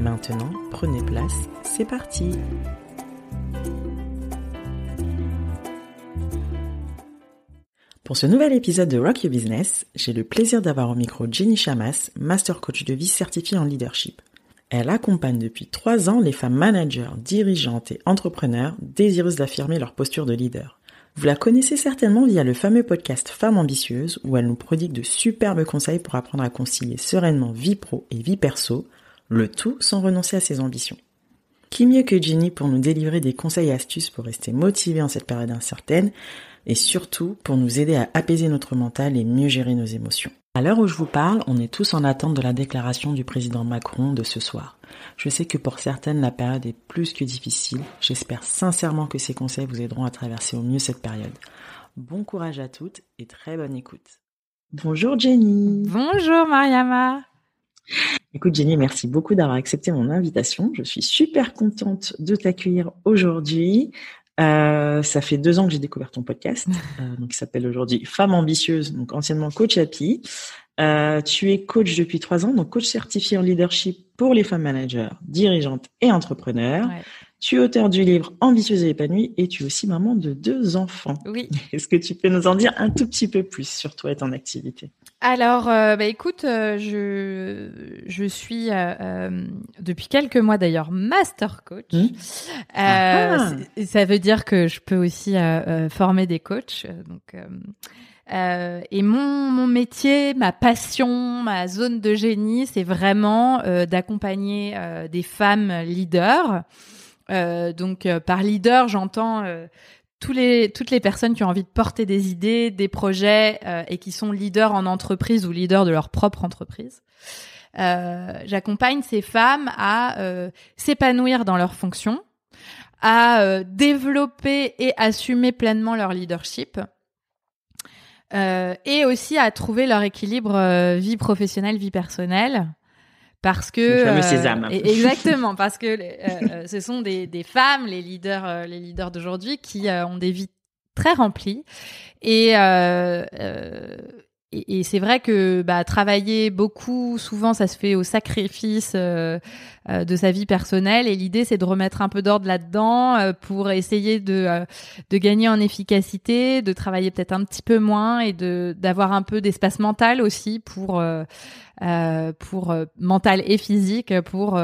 Maintenant, prenez place, c'est parti Pour ce nouvel épisode de Rock Your Business, j'ai le plaisir d'avoir au micro Jenny Chamas, Master Coach de vie certifié en leadership. Elle accompagne depuis trois ans les femmes managers, dirigeantes et entrepreneurs désireuses d'affirmer leur posture de leader. Vous la connaissez certainement via le fameux podcast Femmes ambitieuses où elle nous prodigue de superbes conseils pour apprendre à concilier sereinement vie pro et vie perso, le tout sans renoncer à ses ambitions. Qui mieux que Jenny pour nous délivrer des conseils et astuces pour rester motivés en cette période incertaine et surtout pour nous aider à apaiser notre mental et mieux gérer nos émotions. À l'heure où je vous parle, on est tous en attente de la déclaration du président Macron de ce soir. Je sais que pour certaines, la période est plus que difficile. J'espère sincèrement que ces conseils vous aideront à traverser au mieux cette période. Bon courage à toutes et très bonne écoute. Bonjour Jenny. Bonjour Mariama. Écoute Jenny, merci beaucoup d'avoir accepté mon invitation. Je suis super contente de t'accueillir aujourd'hui. Euh, ça fait deux ans que j'ai découvert ton podcast, euh, donc il s'appelle aujourd'hui Femme ambitieuse, donc anciennement coach happy. Euh, tu es coach depuis trois ans, donc coach certifié en leadership pour les femmes managers, dirigeantes et entrepreneurs. Ouais. Tu es auteur du livre Ambitieuse et épanouie et tu es aussi maman de deux enfants. Oui. Est-ce que tu peux nous en dire un tout petit peu plus sur toi et ton activité? Alors, euh, bah, écoute, euh, je, je suis euh, euh depuis quelques mois d'ailleurs master coach. Mmh. Ah. Ça veut dire que je peux aussi former des coachs. Donc, euh, et mon, mon métier, ma passion, ma zone de génie, c'est vraiment euh, d'accompagner euh, des femmes leaders. donc par leader, j'entends les, toutes les personnes qui ont envie de porter des idées, des projets et qui sont leaders en entreprise ou leaders de leur propre entreprise. J'accompagne ces femmes à s'épanouir dans leurs fonctions, à développer et assumer pleinement leur leadership euh, et aussi à trouver leur équilibre euh, vie professionnelle, vie personnelle. Parce que le fameux sésame. Euh, exactement, parce que euh, ce sont des, des, femmes, les leaders, les leaders d'aujourd'hui, qui ont des vies très remplies et et, et c'est vrai que bah, travailler beaucoup, souvent, ça se fait au sacrifice euh, euh, de sa vie personnelle. Et l'idée, c'est de remettre un peu d'ordre là-dedans euh, pour essayer de, euh, de gagner en efficacité, de travailler peut-être un petit peu moins et de d'avoir un peu d'espace mental aussi pour pour mental et physique pour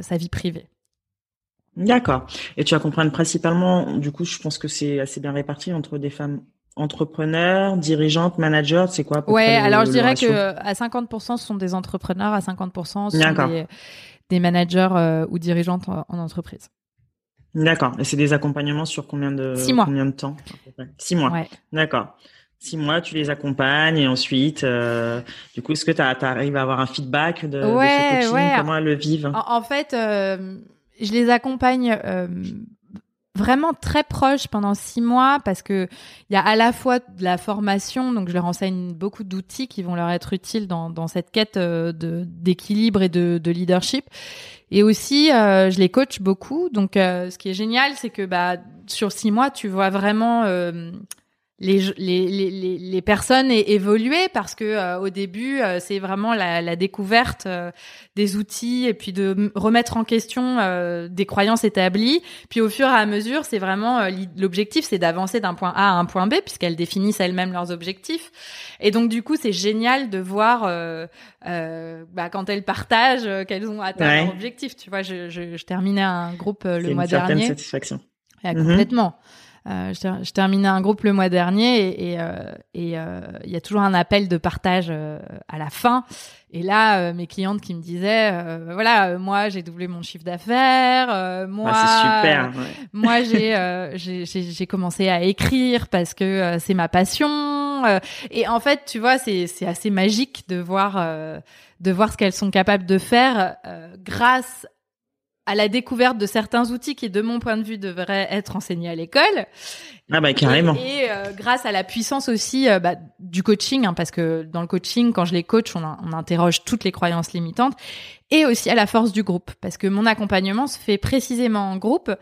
sa vie privée. D'accord. Et tu vas comprendre principalement, du coup, je pense que c'est assez bien réparti entre des femmes entrepreneurs, dirigeantes, managers, c'est quoi Ouais, alors je dirais que à 50% ce sont des entrepreneurs, à 50% ce sont des, des, managers euh, ou dirigeantes en, entreprise. D'accord. Et c'est des accompagnements sur combien de Six mois. combien de temps Six mois. Ouais. D'accord. Six mois, tu les accompagnes et ensuite, euh, du coup, est-ce que tu arrives à avoir un feedback de, ouais, de ce coaching? ouais. Comment elles le vivent? En, en fait, euh, je les accompagne vraiment très proche pendant six mois parce que il y a à la fois de la formation, donc je leur enseigne beaucoup d'outils qui vont leur être utiles dans, dans cette quête euh, d'équilibre et de, de, leadership. Et aussi, euh, je les coach beaucoup. Donc, euh, ce qui est génial, c'est que bah sur six mois, tu vois vraiment euh, les, les, les, les personnes aient évolué parce que euh, au début euh, c'est vraiment la, la découverte euh, des outils et puis de remettre en question des croyances établies. Puis au fur et à mesure c'est vraiment l'objectif c'est d'avancer d'un point A à un point B puisqu'elles définissent elles-mêmes leurs objectifs. Et donc du coup c'est génial de voir bah, quand elles partagent qu'elles ont atteint leur objectif. Tu vois je, je, je terminais un groupe le mois dernier. satisfaction. Ouais, complètement euh, je, terminais un groupe le mois dernier et, et, euh, euh, il y a toujours un appel de partage à la fin. Et là, mes clientes qui me disaient, voilà, moi j'ai doublé mon chiffre d'affaires, moi, ah, super, moi j'ai j'ai commencé à écrire parce que c'est ma passion. et en fait, tu vois, c'est c'est assez magique de voir de voir ce qu'elles sont capables de faire grâce à la découverte de certains outils qui, de mon point de vue, devraient être enseignés à l'école. Ah bah carrément. Et, euh, grâce à la puissance aussi euh, bah, du coaching, hein, parce que dans le coaching, quand je les coach, on, on, interroge toutes les croyances limitantes, et aussi à la force du groupe, parce que mon accompagnement se fait précisément en groupe.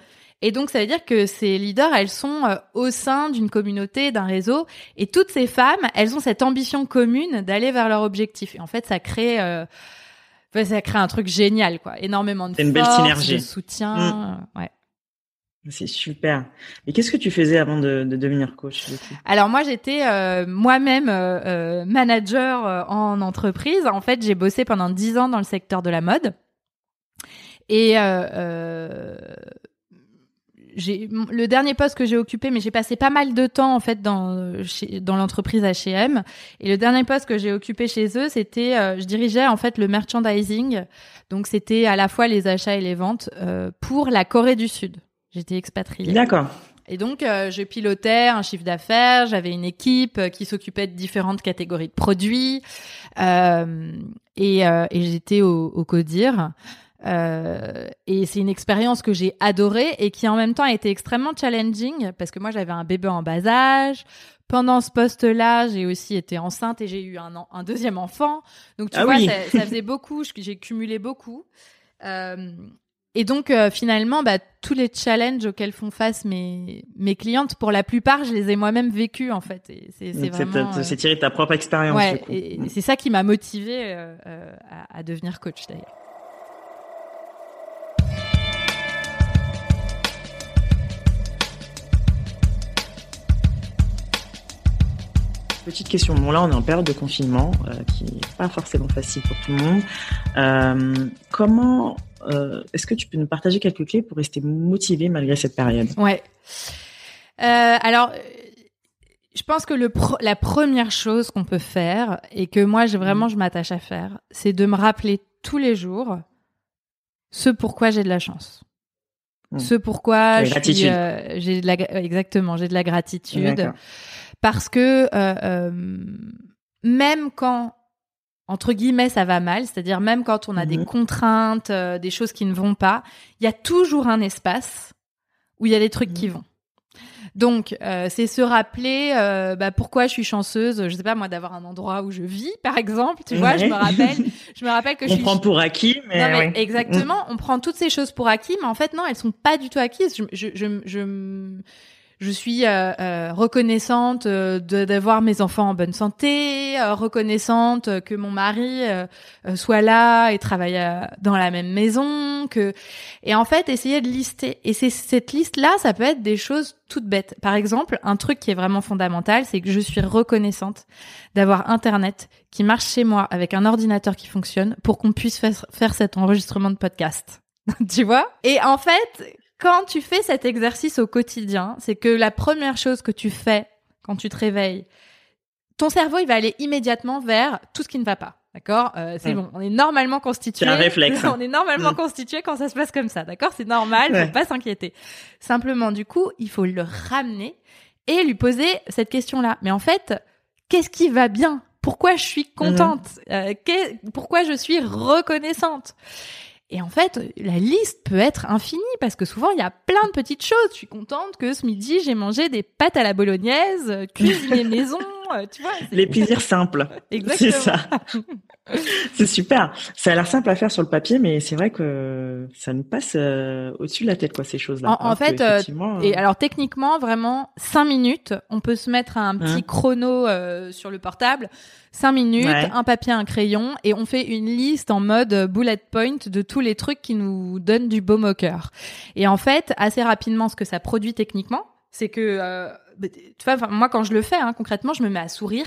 Et donc, ça veut dire que ces leaders, elles sont euh, au sein d'une communauté, d'un réseau, et toutes ces femmes, elles ont cette ambition commune d'aller vers leur objectif. Et en fait, ça crée ça crée un truc génial, quoi. Énormément de force, une belle synergie. de soutien. Mm. Ouais. C'est super. Et qu'est-ce que tu faisais avant de, de devenir coach Alors moi, j'étais euh, moi-même euh, euh, manager en entreprise. En fait, j'ai bossé pendant dix ans dans le secteur de la mode. Et le dernier poste que j'ai occupé, mais j'ai passé pas mal de temps en fait dans dans l'entreprise H&M. Et le dernier poste que j'ai occupé chez eux, c'était, euh, je dirigeais en fait le merchandising. Donc c'était à la fois les achats et les ventes euh, pour la Corée du Sud. J'étais expatriée. D'accord. Et donc, euh, je pilotais un chiffre d'affaires, j'avais une équipe qui s'occupait de différentes catégories de produits, et, et j'étais au, au CODIR. Euh, et c'est une expérience que j'ai adorée et qui en même temps a été extrêmement challenging parce que moi j'avais un bébé en bas âge. Pendant ce poste-là, j'ai aussi été enceinte et j'ai eu un, un, deuxième enfant. Donc tu ah vois, ça, ça, faisait beaucoup. J'ai cumulé beaucoup. Euh, et donc euh, finalement, bah, tous les challenges auxquels font face mes mes clientes, pour la plupart, je les ai moi-même vécus en fait. C'est vraiment. C'est tiré ta propre expérience. Ouais, c'est ça qui m'a motivée à, à devenir coach d'ailleurs. Petite question. Bon, là, on est en période de confinement, euh, qui n'est pas forcément facile pour tout le monde. Euh, comment euh, est-ce que tu peux nous partager quelques clés pour rester motivé malgré cette période? Ouais. alors, je pense que le la première chose qu'on peut faire et que moi, vraiment, mmh. je m'attache à faire, c'est de me rappeler tous les jours ce pourquoi j'ai de la chance. Mmh. Ce pourquoi j'ai de la exactement, j'ai de la gratitude parce que euh, euh, même quand entre guillemets ça va mal, c'est-à-dire même quand on a des mhm. contraintes, euh, des choses qui ne vont pas, il y a toujours un espace où il y a des trucs qui mhm. vont. Donc, c'est se rappeler bah, pourquoi je suis chanceuse. Je sais pas moi d'avoir un endroit où je vis, par exemple. Tu vois, je me rappelle, je me rappelle que on je suis. prend pour acquis, mais, non, mais exactement. On prend toutes ces choses pour acquis, mais en fait non, elles sont pas du tout acquises. Je, je, je, je je suis euh, euh, reconnaissante euh, d'avoir mes enfants en bonne santé, reconnaissante que mon mari soit là et travaille dans la même maison, que et en fait essayer de lister. Et c'est cette liste là, ça peut être des choses toutes bêtes. Par exemple, un truc qui est vraiment fondamental, c'est que je suis reconnaissante d'avoir internet qui marche chez moi avec un ordinateur qui fonctionne pour qu'on puisse faire cet enregistrement de podcast. tu vois? Et en fait, quand tu fais cet exercice au quotidien, c'est que la première chose que tu fais quand tu te réveilles, ton cerveau, il va aller immédiatement vers tout ce qui ne va pas. D'accord? Euh, C'est bon, on est normalement constitué. C'est un réflexe. on est normalement mm. constitué quand ça se passe comme ça. D'accord? C'est normal, faut pas s'inquiéter. Simplement, du coup, il faut le ramener et lui poser cette question-là. Mais en fait, qu'est-ce qui va bien? Pourquoi je suis contente? Mm. euh, Pourquoi je suis reconnaissante? Et en fait, la liste peut être infinie parce que souvent il y a plein de petites choses. Je suis contente que ce midi j'ai mangé des pâtes à la bolognaise, cuisiné maison, euh, tu vois. Les plaisirs simples. Exactement. C'est ça. c'est super. Ça a l'air simple à faire sur le papier, mais c'est vrai que ça nous passe euh, au-dessus de la tête, quoi, ces choses-là. En, fait, euh, et alors techniquement, vraiment, cinq minutes, on peut se mettre un petit hein chrono sur le portable, cinq minutes, un papier, un crayon, et on fait une liste en mode bullet point de tous les trucs qui nous donnent du baume au cœur. Et en fait, assez rapidement, ce que ça produit techniquement, c'est que, bah, tu vois, moi quand je le fais, hein, concrètement, je me mets à sourire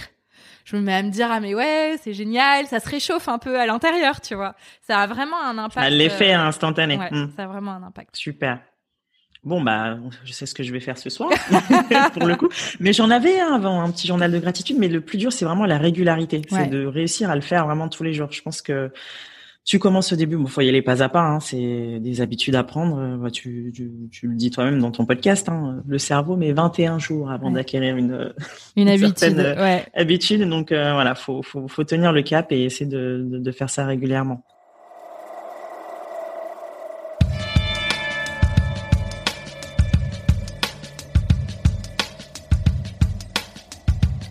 je me mets à me dire ah mais ouais c'est génial ça se réchauffe un peu à l'intérieur tu vois. Ça a vraiment un impact l'effet euh, instantané. ouais, hmm. ça a vraiment un impact. Super. Bon bah je sais ce que je vais faire ce soir pour le coup. Mais j'en avais un avant un petit journal de gratitude mais le plus dur c'est vraiment la régularité. C'est de réussir à le faire vraiment tous les jours. Je pense que tu commences au début, il faut y aller pas à pas, hein, c'est des habitudes à prendre. Euh, bah, tu, tu, tu le dis toi-même dans ton podcast, hein, le cerveau met 21 jours avant d'acquérir une, une, habitude. Euh, ouais. habitude. Donc euh, voilà, faut, faut, faut tenir le cap et essayer de, de, de faire ça régulièrement.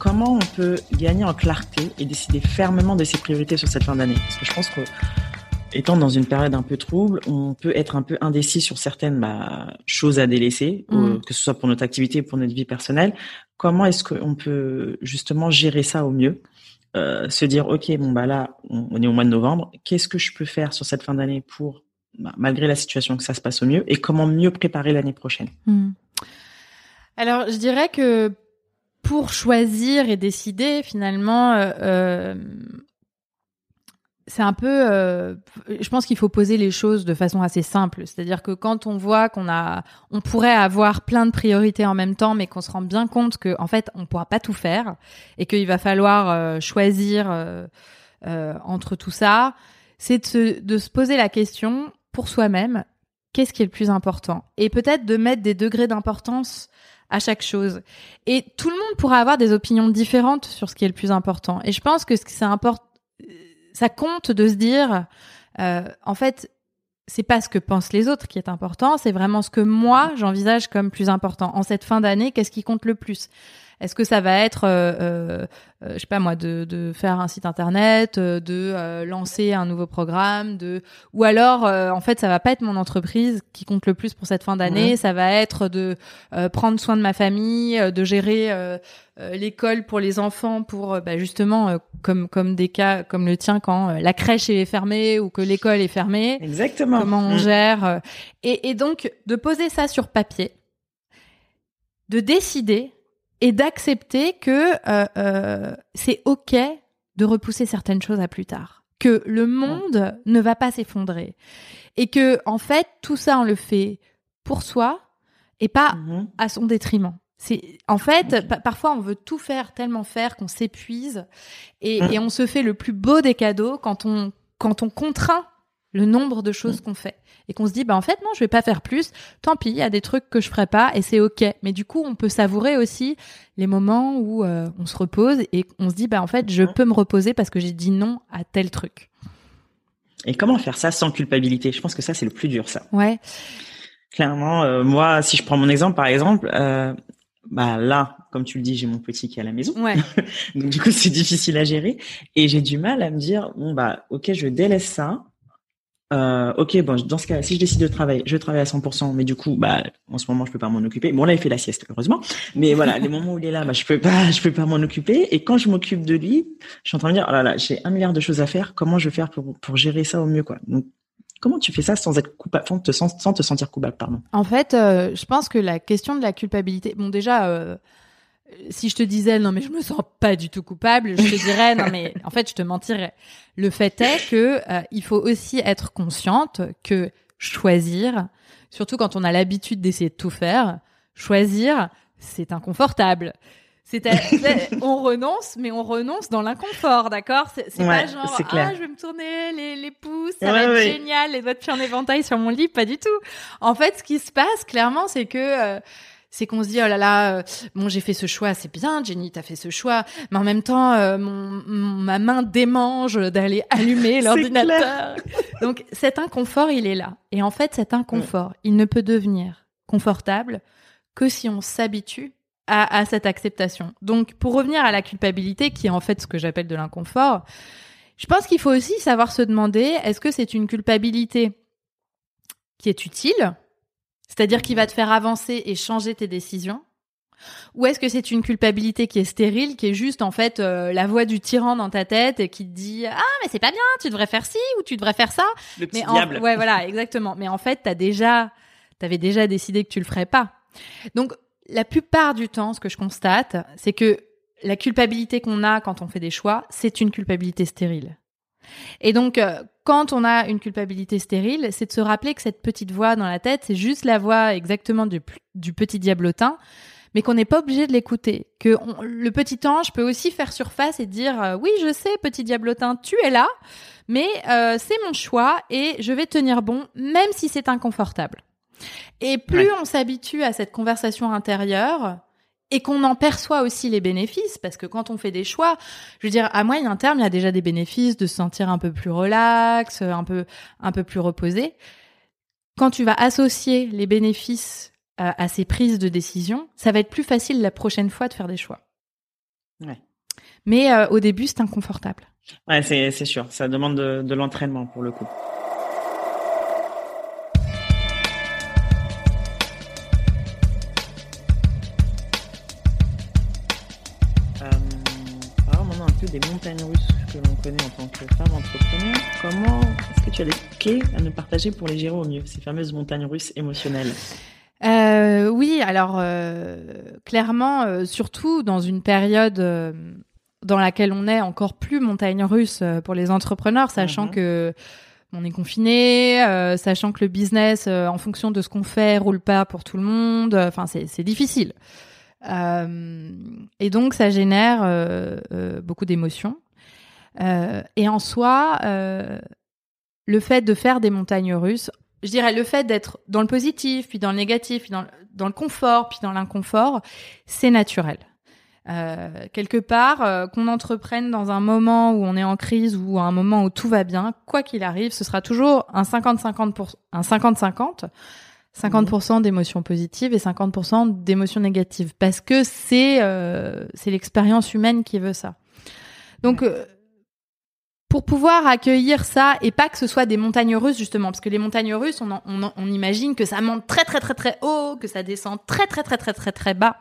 Comment on peut gagner en clarté et décider fermement de ses priorités sur cette fin d'année? Parce que je pense que étant dans une période un peu trouble, on peut être un peu indécis sur certaines bah, choses à délaisser, mm. que ce soit pour notre activité ou pour notre vie personnelle. Comment est-ce qu'on peut justement gérer ça au mieux? Euh, Se dire, ok, bon bah là, on, est au mois de novembre. Qu'est-ce que je peux faire sur cette fin d'année pour, bah, malgré la situation, que ça se passe au mieux, et comment mieux préparer l'année prochaine? Mm. Alors, je dirais que pour choisir et décider, finalement, euh, euh, c'est un peu. Euh, je pense qu'il faut poser les choses de façon assez simple. C'est-à-dire que quand on voit qu'on a, on pourrait avoir plein de priorités en même temps, mais qu'on se rend bien compte que, en fait, on pourra pas tout faire et qu'il va falloir choisir entre tout ça, c'est de de se poser la question pour soi-même qu'est-ce qui est le plus important? Et peut-être de mettre des degrés d'importance à chaque chose. Et tout le monde pourra avoir des opinions différentes sur ce qui est le plus important. Et je pense que c'est important, ça compte de se dire, euh, en fait, c'est pas ce que pensent les autres qui est important, c'est vraiment ce que moi j'envisage comme plus important. En cette fin d'année, qu'est-ce qui compte le plus? Est-ce que ça va être, euh, euh, euh, je sais pas moi, de, de faire un site internet, de lancer un nouveau programme, de ou alors en fait ça va pas être mon entreprise qui compte le plus pour cette fin d'année, ça va être de prendre soin de ma famille, de gérer l'école pour les enfants, pour bah, justement comme comme des cas comme le tien quand la crèche est fermée ou que l'école est fermée. Exactement. Comment on mm. gère et, et donc de poser ça sur papier, de décider et d'accepter que euh, euh, c'est ok de repousser certaines choses à plus tard, que le monde ne va pas s'effondrer et que en fait tout ça on le fait pour soi et pas mm-hmm. à son détriment. C'est en fait parfois on veut tout faire tellement faire qu'on s'épuise et, mm. et, on se fait le plus beau des cadeaux quand on quand on contraint le nombre de choses qu'on fait. Et qu'on se dit bah en fait non je vais pas faire plus. Tant pis il y a des trucs que je ferai pas et c'est ok. Mais du coup on peut savourer aussi les moments où euh, on se repose et on se dit bah en fait je peux me reposer parce que j'ai dit non à tel truc. Et comment faire ça sans culpabilité? Je pense que ça c'est le plus dur ça. Ouais. Clairement euh, moi si je prends mon exemple par exemple euh, bah là, comme tu le dis, j'ai mon petit qui est à la maison. Ouais. Donc du coup, c'est difficile à gérer. Et j'ai du mal à me dire bon bah OK, je délaisse ça euh, ok, bon, dans ce cas, si je décide de travailler, je travaille à 100%, mais du coup, bah, en ce moment, je peux pas m'en occuper. Bon, là, il fait la sieste, heureusement. Mais voilà, les moments où il est là, bah, je peux pas, je peux pas m'en occuper. Et quand je m'occupe de lui, je suis en train de dire, oh là là, j'ai un milliard de choses à faire. Comment je vais faire pour, pour gérer ça au mieux, quoi? Donc, comment tu fais ça sans être coupable, te, sans, te sentir coupable, pardon? En fait, euh, je pense que la question de la culpabilité, bon, déjà, euh, si je te disais non mais je me sens pas du tout coupable, je te dirais non mais en fait je te mentirais. Le fait est que euh, il faut aussi être consciente que choisir, surtout quand on a l'habitude d'essayer de tout faire, choisir c'est inconfortable. C'est on renonce, mais on renonce dans l'inconfort, d'accord? C'est pas genre ah je vais me tourner les, les pouces, ça va être génial, les doigts de pied en éventail sur mon lit, pas du tout. En fait, ce qui se passe clairement, c'est que euh, c'est qu'on se dit oh là là euh, bon j'ai fait ce choix c'est bien Jenny t'as fait ce choix. Mais en même temps euh, mon, ma main démange d'aller allumer l'ordinateur. donc cet inconfort il est là. Et en fait cet inconfort il ne peut devenir confortable que si on s'habitue à, à cette acceptation. Donc pour revenir à la culpabilité qui est en fait ce que j'appelle de l'inconfort Je pense qu'il faut aussi savoir se demander est-ce que c'est une culpabilité qui est utile, c'est-à-dire qui va te faire avancer et changer tes décisions, ou est-ce que c'est une culpabilité qui est stérile, qui est juste en fait euh, la voix du tyran dans ta tête et qui te dit ah mais c'est pas bien, tu devrais faire ci ou tu devrais faire ça? Le petit mais diable. ouais voilà exactement. Mais en fait t'as déjà t'avais déjà décidé que tu le ferais pas. Donc la plupart du temps, ce que je constate, c'est que la culpabilité qu'on a quand on fait des choix, c'est une culpabilité stérile. Et donc, euh, quand on a une culpabilité stérile, c'est de se rappeler que cette petite voix dans la tête, c'est juste la voix exactement du, du petit diablotin, mais qu'on n'est pas obligé de l'écouter. Que le petit ange peut aussi faire surface et dire euh, oui, je sais, petit diablotin, tu es là, mais euh, c'est mon choix et je vais tenir bon, même si c'est inconfortable. Et plus on s'habitue à cette conversation intérieure, et qu'on en perçoit aussi les bénéfices, parce que quand on fait des choix, je veux dire, à moyen terme, il y a déjà des bénéfices de se sentir un peu plus relax, un peu, un peu plus reposé. Quand tu vas associer les bénéfices à, ces prises de décision, ça va être plus facile la prochaine fois de faire des choix. Ouais. Mais euh, au début, c'est inconfortable. Ouais, c'est sûr. Ça demande de, de l'entraînement pour le coup. Des montagnes russes que l'on connaît en tant que femme entrepreneur, comment est-ce que tu as des clés à nous partager pour les gérer au mieux, ces fameuses montagnes russes émotionnelles? Euh, Oui, alors euh, clairement, euh, surtout dans une période dans laquelle on est encore plus montagne russe pour les entrepreneurs, sachant mhm. que on est confiné, sachant que le business, en fonction de ce qu'on fait, roule pas pour tout le monde. Enfin, c'est difficile. Euh, et donc, ça génère euh, euh, beaucoup d'émotions. et en soi, le fait de faire des montagnes russes, je dirais le fait d'être dans le positif, puis dans le négatif, puis dans, le confort, puis dans l'inconfort, c'est naturel. Quelque part, qu'on entreprenne dans un moment où on est en crise ou un moment où tout va bien, quoi qu'il arrive, ce sera toujours un 50-50 pour un 50-50 50% d'émotions positives et 50% d'émotions négatives parce que c'est euh, c'est l'expérience humaine qui veut ça. Donc euh, pour pouvoir accueillir ça et pas que ce soit des montagnes russes justement parce que les montagnes russes on, on, on imagine que ça monte très très très très haut que ça descend très très très très très très bas.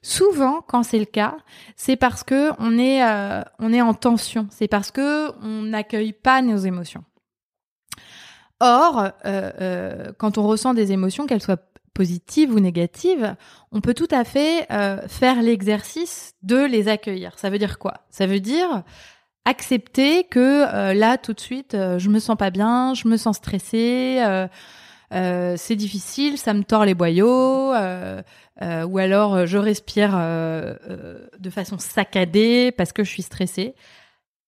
Souvent quand c'est le cas c'est parce que on est euh, on est en tension. C'est parce que on n'accueille pas nos émotions Or, euh, euh, quand on ressent des émotions, qu'elles soient positives ou négatives, on peut tout à fait euh, faire l'exercice de les accueillir. Ça veut dire quoi? Ça veut dire accepter que là, tout de suite, je me sens pas bien, je me sens stressée, c'est difficile, ça me tord les boyaux, ou alors je respire de façon saccadée parce que je suis stressée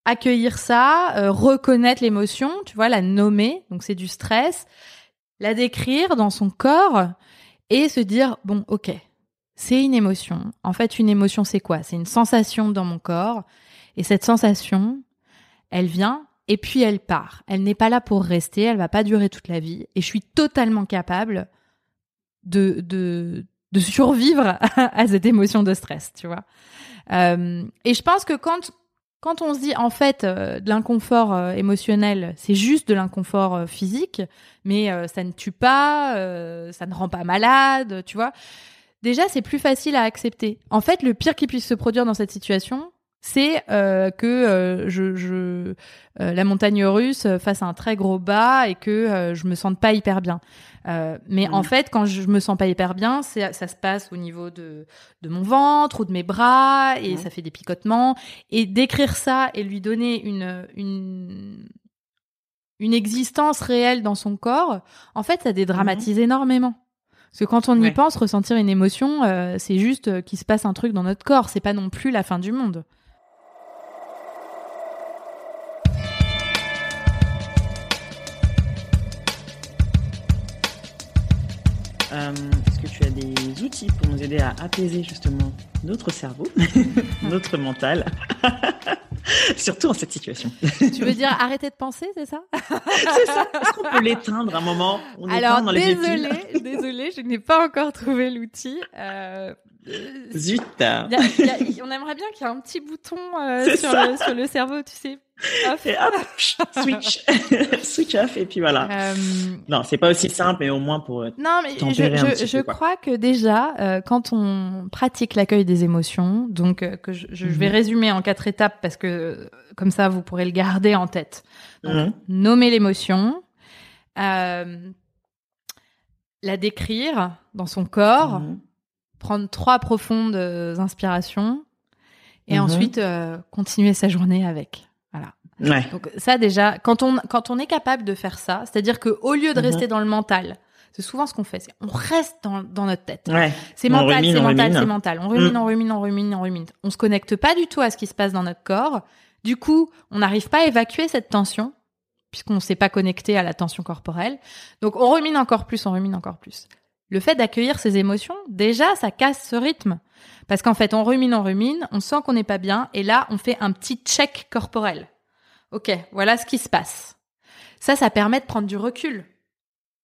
accueillir ça, euh, reconnaître l'émotion, tu vois, la nommer, donc c'est du stress, la décrire dans son corps et se dire bon, OK, c'est une émotion. En fait, une émotion c'est quoi? C'est une sensation dans mon corps et cette sensation, elle vient et puis elle part. Elle n'est pas là pour rester, elle va pas durer toute la vie et je suis totalement capable de de de survivre à cette émotion de stress, tu vois. Euh, et je pense que quand quand on se dit en fait euh, de l'inconfort euh, émotionnel, c'est juste de l'inconfort euh, physique, mais ça ne tue pas, ça ne rend pas malade, tu vois. Déjà, c'est plus facile à accepter. En fait, le pire qui puisse se produire dans cette situation, c'est que je, la montagne russe fasse un très gros bas et que je me sente pas hyper bien. Euh, mais en fait, quand je me sens pas hyper bien, ça se passe au niveau de, de mon ventre ou de mes bras et ça fait des picotements. Et d'écrire ça et lui donner une, une, une existence réelle dans son corps, en fait, ça dédramatise énormément. Parce que quand on y pense, ressentir une émotion, euh, c'est juste euh, qu'il se passe un truc dans notre corps. C'est pas non plus la fin du monde. Euh, est-ce que tu as des outils pour nous aider à apaiser justement notre cerveau, notre mental Surtout en cette situation? Tu veux dire arrêter de penser, c'est ça? C'est ça. Est-ce qu'on peut l'éteindre un moment? On Alors, désolé, désolé, je n'ai pas encore trouvé l'outil. Euh, Zut. on aimerait bien qu'il y ait un petit bouton sur, le, sur le cerveau, tu sais, et hop, switch, switch off, et puis voilà. Euh... Non, c'est pas aussi simple, mais au moins pour. Euh, non, mais je, je, je crois que déjà, euh, quand on pratique l'accueil des émotions, donc euh, que je, je vais mhm. résumer en quatre étapes parce que comme ça, vous pourrez le garder en tête. Donc, mhm. Nommer l'émotion, la décrire dans son corps, mhm. prendre trois profondes inspirations, et ensuite continuer sa journée avec. Ouais. Donc ça déjà, quand on quand on est capable de faire ça, c'est-à-dire que au lieu de mhm. rester dans le mental, c'est souvent ce qu'on fait, on reste dans, dans notre tête. Ouais. C'est mental, c'est mental, c'est mental. On rumine, mm. on rumine, on rumine, on rumine. On se connecte pas du tout à ce qui se passe dans notre corps. Du coup, on n'arrive pas à évacuer cette tension puisqu'on ne s'est pas connecté à la tension corporelle. Donc on rumine encore plus, on rumine encore plus. Le fait d'accueillir ces émotions, déjà, ça casse ce rythme. Parce qu'en fait, on rumine, on rumine, on sent qu'on n'est pas bien, et là, on fait un petit check corporel. Ok, voilà ce qui se passe. Ça, ça permet de prendre du recul.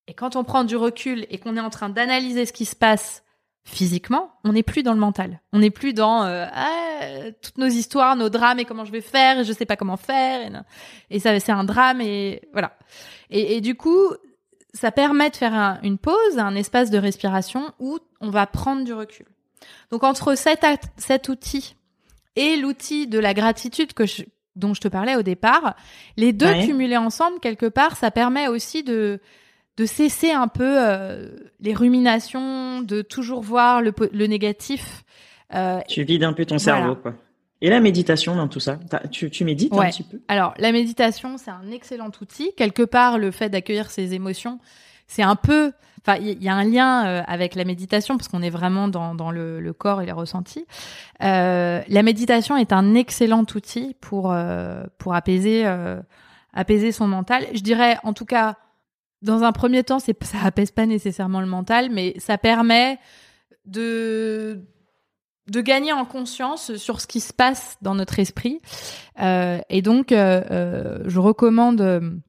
Et quand on prend du recul et qu'on est en train d'analyser ce qui se passe physiquement, on n'est plus dans le mental. On n'est plus dans euh, ah, toutes nos histoires, nos drames et comment je vais faire et je sais pas comment faire. Et, ça, c'est un drame et voilà. Et, du coup, ça permet de faire une pause, un espace de respiration où on va prendre du recul. Donc entre cet, cet outil et l'outil de la gratitude que je, dont je te parlais au départ, les deux cumulés ensemble, quelque part, ça permet aussi de, de cesser un peu euh, les ruminations, de toujours voir le, le négatif. Euh, tu vides un peu ton cerveau, quoi. Et la méditation dans tout ça tu, tu médites un petit peu? Alors, la méditation, c'est un excellent outil. Quelque part, le fait d'accueillir ses émotions, c'est un peu Enfin, il y, a un lien euh, avec la méditation parce qu'on est vraiment dans, dans le, le, corps et les ressentis. Euh, la méditation est un excellent outil pour euh, pour apaiser apaiser son mental. Je dirais, en tout cas, dans un premier temps, ça apaise pas nécessairement le mental, mais ça permet de de gagner en conscience sur ce qui se passe dans notre esprit. et donc, je recommande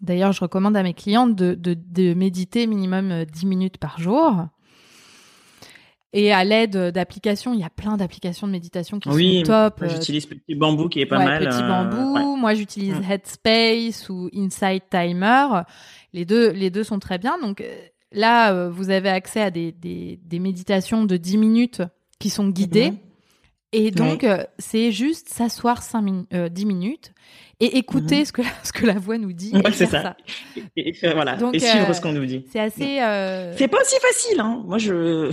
D'ailleurs, je recommande à mes clientes de, de, de méditer minimum 10 euh, minutes par jour. Et à l'aide d'applications, il y a plein d'applications de méditation qui sont top. Euh, j'utilise Petit Bambou qui est pas mal. Petit euh, Bambou. Moi, j'utilise Headspace ou Insight Timer. Les deux, les deux sont très bien. Donc là, vous avez accès à des, des, des méditations de 10 minutes qui sont guidées. Mhm. Et donc, c'est juste s'asseoir 10 minutes et écouter ce que la, ce que la voix nous dit. c'est ça. Et, voilà. et suivre ce qu'on nous dit. C'est assez. Euh... C'est pas aussi facile. Hein. Moi, je.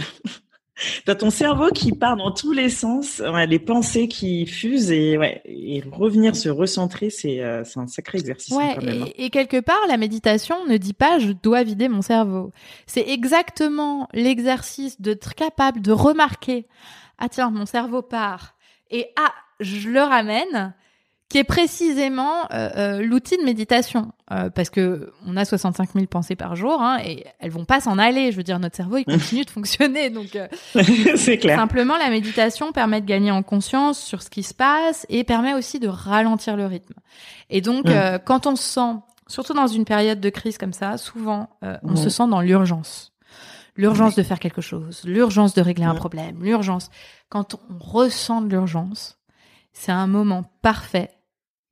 T'as ton cerveau qui part dans tous les sens, les pensées qui fusent et, ouais, et revenir se recentrer, c'est euh, un sacré exercice. Ouais, quand même, hein. et, quelque part, la méditation ne dit pas je dois vider mon cerveau. C'est exactement l'exercice d'être capable de remarquer ah tiens mon cerveau part et ah je le ramène qui est précisément euh, euh, l'outil de méditation, euh, parce que on a 65 000 pensées par jour, hein, et elles vont pas s'en aller. Je veux dire, notre cerveau il continue de fonctionner, donc c'est clair. Simplement, la méditation permet de gagner en conscience sur ce qui se passe et permet aussi de ralentir le rythme. Et donc, mm. quand on se sent, surtout dans une période de crise comme ça, souvent on mm. se sent dans l'urgence l'urgence de faire quelque chose, l'urgence de régler un mm. problème, l'urgence. Quand on ressent de l'urgence, c'est un moment parfait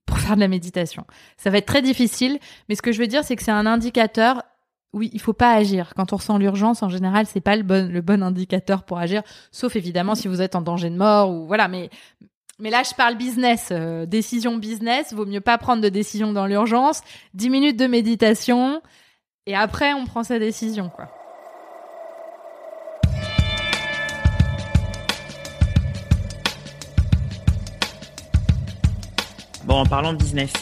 pour faire de la méditation. Ça va être très difficile, mais ce que je veux dire, c'est que c'est un indicateur. Oui, il faut pas agir. Quand on ressent l'urgence, en général, c'est pas le bon, le bon indicateur pour agir, sauf évidemment si vous êtes en danger de mort ou voilà. Mais, mais là, je parle business, euh, décision business. Vaut mieux pas prendre de décision dans l'urgence. Dix minutes de méditation et après, on prend sa décision, quoi. Bon, en parlant de business,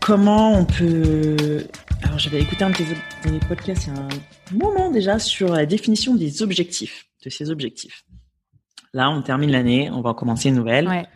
comment on peut... Alors, j'avais écouté un de tes podcasts il y a un moment déjà sur la définition des objectifs, de ces objectifs. Là, on termine l'année, on va commencer une nouvelle.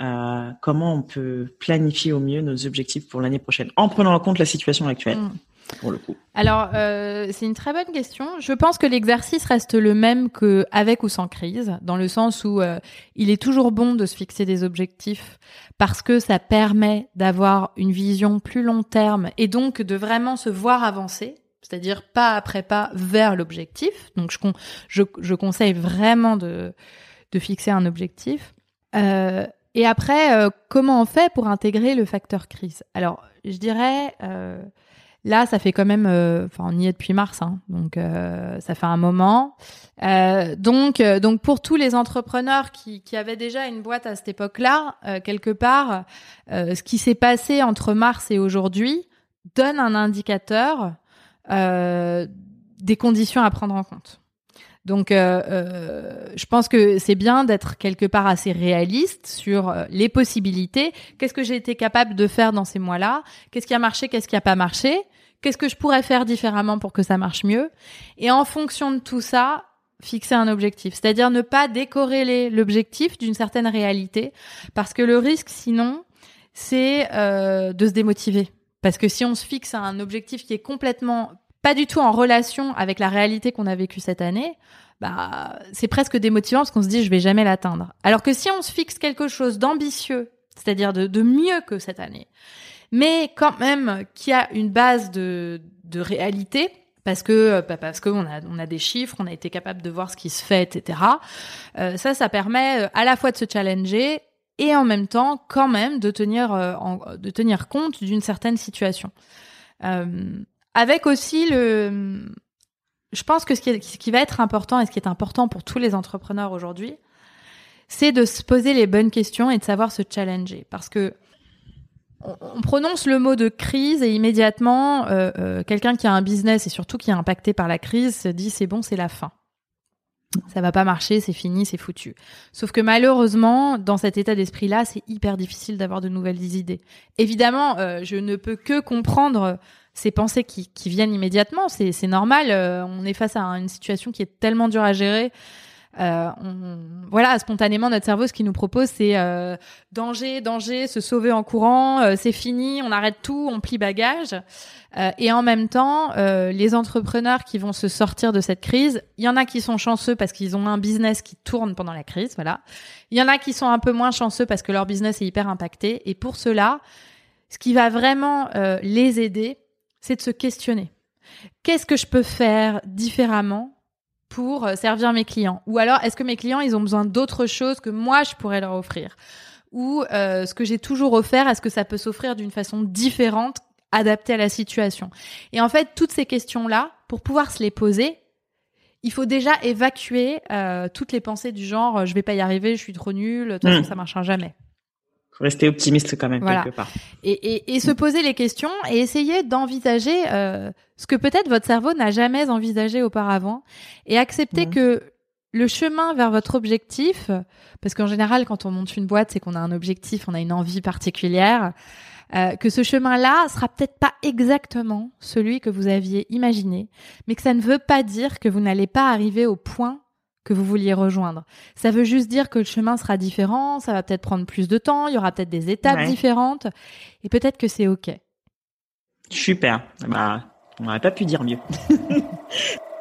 Euh, comment on peut planifier au mieux nos objectifs pour l'année prochaine en prenant en compte la situation actuelle? Mm pour le coup Alors, euh, c'est une très bonne question. Je pense que l'exercice reste le même que avec ou sans crise, dans le sens où euh, il est toujours bon de se fixer des objectifs parce que ça permet d'avoir une vision plus long terme et donc de vraiment se voir avancer. c'est-à-dire pas après pas vers l'objectif. Donc je, je, je, conseille vraiment de, de fixer un objectif. Euh, et après, comment on fait pour intégrer le facteur crise? Alors, je dirais, là, ça fait quand même, euh, enfin, on y est depuis mars, hein, donc euh, ça fait un moment. donc, donc pour tous les entrepreneurs qui, qui avaient déjà une boîte à cette époque-là, quelque part, ce qui s'est passé entre mars et aujourd'hui donne un indicateur des conditions à prendre en compte. Donc, euh, euh, je pense que c'est bien d'être quelque part assez réaliste sur euh, les possibilités. Qu'est-ce que j'ai été capable de faire dans ces mois-là? Qu'est-ce qui a marché? Qu'est-ce qui a pas marché? Qu'est-ce que je pourrais faire différemment pour que ça marche mieux? Et en fonction de tout ça, fixer un objectif. C'est-à-dire ne pas décorréler l'objectif d'une certaine réalité, parce que le risque, sinon, c'est euh, de se démotiver. Parce que si on se fixe un objectif qui est complètement pas du tout en relation avec la réalité qu'on a vécue cette année, bah, c'est presque démotivant parce qu'on se dit je vais jamais l'atteindre. Alors que si on se fixe quelque chose d'ambitieux, c'est-à-dire de, de, mieux que cette année, mais quand même qui a une base de, de réalité, parce que bah, parce qu'on a on a des chiffres, on a été capable de voir ce qui se fait, etc. Euh, ça, ça permet euh, à la fois de se challenger et en même temps quand même de tenir euh, de tenir compte d'une certaine situation. Euh, avec aussi le, je pense que ce qui, ce qui, va être important et ce qui est important pour tous les entrepreneurs aujourd'hui, c'est de se poser les bonnes questions et de savoir se challenger. Parce que on, prononce le mot de crise et immédiatement, euh, euh, quelqu'un qui a un business et surtout qui est impacté par la crise se dit c'est bon, c'est la fin. Ça va pas marcher, c'est fini, c'est foutu. Sauf que malheureusement, dans cet état d'esprit-là, c'est hyper difficile d'avoir de nouvelles idées. Évidemment, euh, je ne peux que comprendre ces pensées qui, qui viennent immédiatement. C'est, normal. Euh, on est face à une situation qui est tellement dure à gérer. Euh, on, voilà, spontanément, notre cerveau, ce qu'il nous propose, c'est euh, danger, danger, se sauver en courant, euh, c'est fini, on arrête tout, on plie bagage. Euh, et en même temps, les entrepreneurs qui vont se sortir de cette crise, il y en a qui sont chanceux parce qu'ils ont un business qui tourne pendant la crise, voilà. Il y en a qui sont un peu moins chanceux parce que leur business est hyper impacté. Et pour cela, ce qui va vraiment les aider, c'est de se questionner. Qu'est-ce que je peux faire différemment pour euh, servir mes clients. Ou alors, est-ce que mes clients, ils ont besoin d'autre chose que moi, je pourrais leur offrir? Ou euh, ce que j'ai toujours offert, est-ce que ça peut s'offrir d'une façon différente, adaptée à la situation? Et en fait, toutes ces questions-là, pour pouvoir se les poser, il faut déjà évacuer euh, toutes les pensées du genre je vais pas y arriver, je suis trop nul, de toute façon, mmh. ça marchera jamais rester optimiste quand même quelque part. Et, et, et, se poser les questions et essayer d'envisager euh, ce que peut-être votre cerveau n'a jamais envisagé auparavant et accepter que le chemin vers votre objectif, parce qu'en général quand on monte une boîte c'est qu'on a un objectif, on a une envie particulière, euh, que ce chemin-là sera peut-être pas exactement celui que vous aviez imaginé, mais que ça ne veut pas dire que vous n'allez pas arriver au point que vous vouliez rejoindre. Ça veut juste dire que le chemin sera différent, ça va peut-être prendre plus de temps, il y aura peut-être des étapes différentes, et peut-être que c'est ok. Super. Bah, on n'aurait pas pu dire mieux.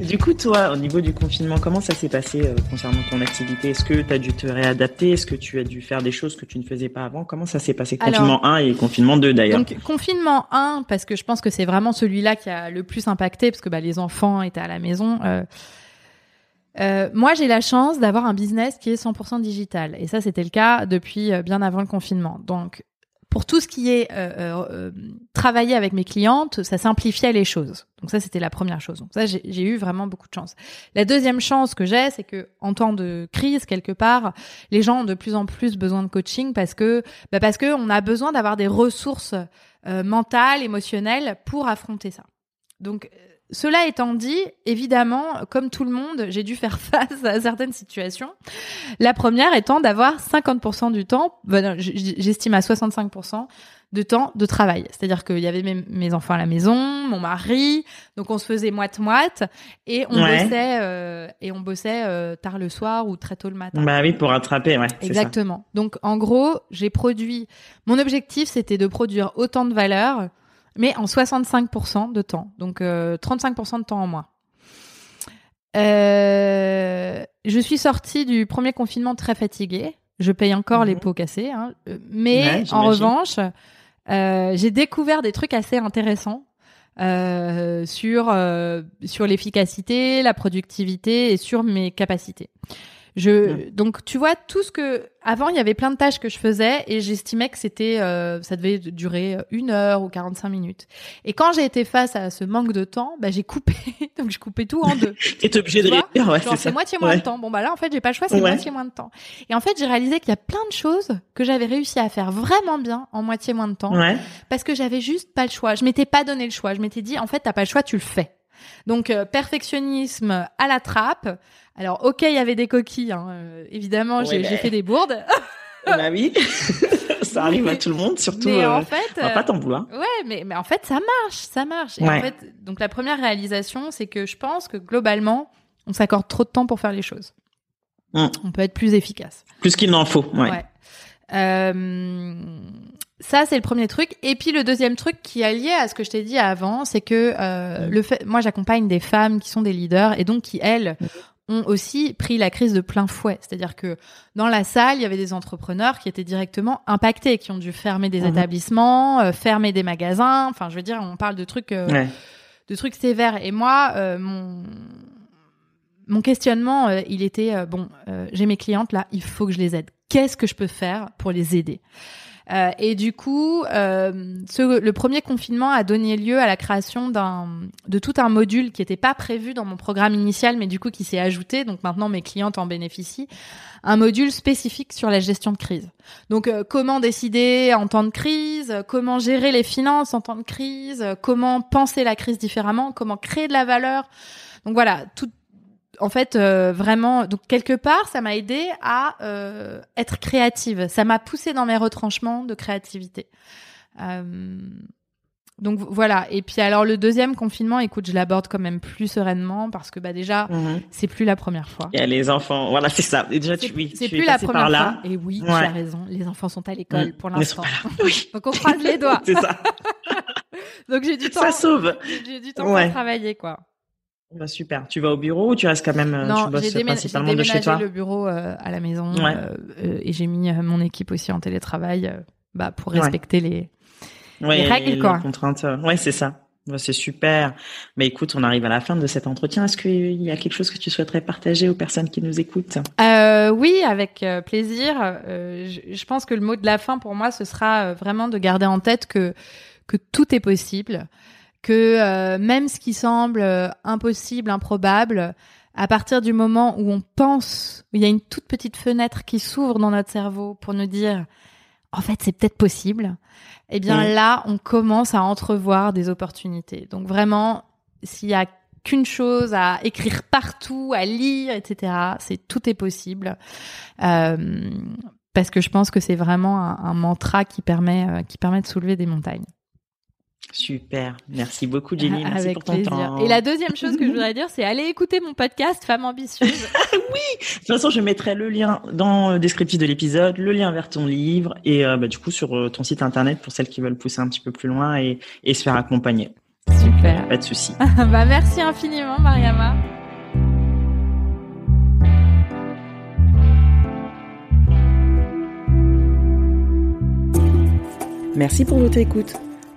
Du coup, toi, au niveau du confinement, comment ça s'est passé euh, concernant ton activité? Est-ce que tu as dû te réadapter? Est-ce que tu as dû faire des choses que tu ne faisais pas avant? Comment ça s'est passé? Confinement 1 et confinement 2 d'ailleurs. Donc, confinement 1, parce que je pense que c'est vraiment celui-là qui a le plus impacté, parce que bah, les enfants étaient à la maison. Euh, euh, moi, j'ai la chance d'avoir un business qui est 100% digital. Et ça, c'était le cas depuis bien avant le confinement. Donc, pour tout ce qui est euh, euh, euh, travailler avec mes clientes, ça simplifiait les choses. Donc ça, c'était la première chose. Donc ça, j'ai eu vraiment beaucoup de chance. La deuxième chance que j'ai, c'est que en temps de crise quelque part, les gens ont de plus en plus besoin de coaching parce que bah parce que on a besoin d'avoir des ressources euh, mentales, émotionnelles pour affronter ça. Donc cela étant dit, évidemment, comme tout le monde, j'ai dû faire face à certaines situations. La première étant d'avoir 50% du temps, ben j'estime à 65% de temps de travail. C'est-à-dire qu'il y avait mes, enfants à la maison, mon mari, donc on se faisait moite-moite et on bossait euh, et on bossait euh, tard le soir ou très tôt le matin. Bah oui, pour rattraper, ouais. Exactement. Donc en gros, j'ai produit. Mon objectif, c'était de produire autant de valeur mais en 65% de temps, donc 35% euh, de temps en moins. Euh, je suis sortie du premier confinement très fatiguée. Je paye encore les Mhm. pots cassés, hein. Euh, mais Ouais, en revanche, euh, j'ai découvert des trucs assez intéressants euh, sur sur l'efficacité, la productivité et sur mes capacités. Je donc tu vois tout ce que avant il y avait plein de tâches que je faisais et j'estimais que c'était euh, ça devait durer une heure ou 45 minutes. Et quand j'ai été face à ce manque de temps, bah j'ai coupé donc je coupais tout en deux. T'es obligé de réduire, ouais, c'est moitié moins Ouais. de temps. Bon bah là en fait j'ai pas le choix, c'est Ouais. moitié moins de temps. Et en fait j'ai réalisé qu'il y a plein de choses que j'avais réussi à faire vraiment bien en moitié moins de temps Ouais. parce que j'avais juste pas le choix. Je m'étais pas donné le choix. Je m'étais dit en fait t'as pas le choix, tu le fais. Donc euh, perfectionnisme à la trappe. Alors ok il y avait des coquilles, hein, euh, évidemment j'ai mais- j'ai fait des bourdes, Bah oui. ça arrive à tout le monde, surtout. mais en fait on va euh, pas t'en vouloir. Ouais, mais, mais en fait, ça marche, ça marche. Et Ouais. en fait, donc la première réalisation, c'est que je pense que globalement, on s'accorde trop de temps pour faire les choses. Mm. On peut être plus efficace. Plus qu'il n'en faut. Ouais. Ouais. Euh, ça, c'est le premier truc. Et puis le deuxième truc qui est lié à ce que je t'ai dit avant, c'est que euh, Mm. le fait, moi, j'accompagne des femmes qui sont des leaders et donc qui elles ont aussi pris la crise de plein fouet. C'est-à-dire que dans la salle, il y avait des entrepreneurs qui étaient directement impactés, qui ont dû fermer des Mhm. établissements, euh, fermer des magasins. Enfin, je veux dire, on parle de trucs, euh, Ouais. de trucs sévères. Et moi, mon mon questionnement, euh, il était euh, bon. euh, J'ai mes clientes là, il faut que je les aide. Qu'est-ce que je peux faire pour les aider? Euh, Et du coup, euh, ce, le premier confinement a donné lieu à la création d'un de tout un module qui n'était pas prévu dans mon programme initial, mais du coup qui s'est ajouté. Donc maintenant, mes clientes en bénéficient. Un module spécifique sur la gestion de crise. Donc, euh, comment décider en temps de crise, comment gérer les finances en temps de crise, comment penser la crise différemment, comment créer de la valeur? Donc voilà, tout. En fait, euh, vraiment, donc quelque part, ça m'a aidé à euh, être créative. Ça m'a poussé dans mes retranchements de créativité. Euh, donc voilà. Et puis alors le deuxième confinement, écoute, je l'aborde quand même plus sereinement parce que bah déjà, Mhm. c'est plus la première fois. Il y a les enfants. Voilà, c'est ça. Et déjà, tu, oui, c'est plus es la première par là. fois. Et oui, tu as raison. Les enfants sont à l'école Mm. pour l'instant. Oui. Donc on croise les doigts. c'est ça. Donc j'ai du temps. Ça sauve. J'ai du temps Ouais. pour travailler quoi. Bah, super. Tu vas au bureau ou tu restes quand même, euh, non, tu bosses j'ai déména- j'ai principalement de chez déménagé toi? le bureau euh, à la maison Ouais. euh, et j'ai mis mon équipe aussi en télétravail euh, bah, pour Ouais. respecter les. Ouais, les règles, les quoi. contraintes. euh, Ouais, c'est ça. Bah, c'est super. Mais écoute, on arrive à la fin de cet entretien. Est-ce qu'il y a quelque chose que tu souhaiterais partager aux personnes qui nous écoutent? Oui, avec plaisir. Je, je pense que le mot de la fin pour moi, ce sera vraiment de garder en tête que que tout est possible, que euh, même ce qui semble euh, impossible, improbable, à partir du moment où on pense, où il y a une toute petite fenêtre qui s'ouvre dans notre cerveau pour nous dire, en fait, c'est peut-être possible. Eh bien là, on commence à entrevoir des opportunités. Donc vraiment, s'il y a qu'une chose à écrire partout, à lire, etc. C'est tout est possible. Euh, parce que je pense que c'est vraiment un, un mantra qui permet, euh, qui permet de soulever des montagnes. Super. Merci beaucoup, Jenny. Merci Avec pour ton plaisir. temps. Et la deuxième chose que je voudrais dire, c'est aller écouter mon podcast Femme ambitieuse. De toute façon, je mettrai le lien dans le descriptif de l'épisode, le lien vers ton livre et euh, bah, du coup sur euh, ton site internet pour celles qui veulent pousser un petit peu plus loin et, et se faire accompagner. Super. Pas de souci. bah merci infiniment, Mariama. Merci pour votre écoute.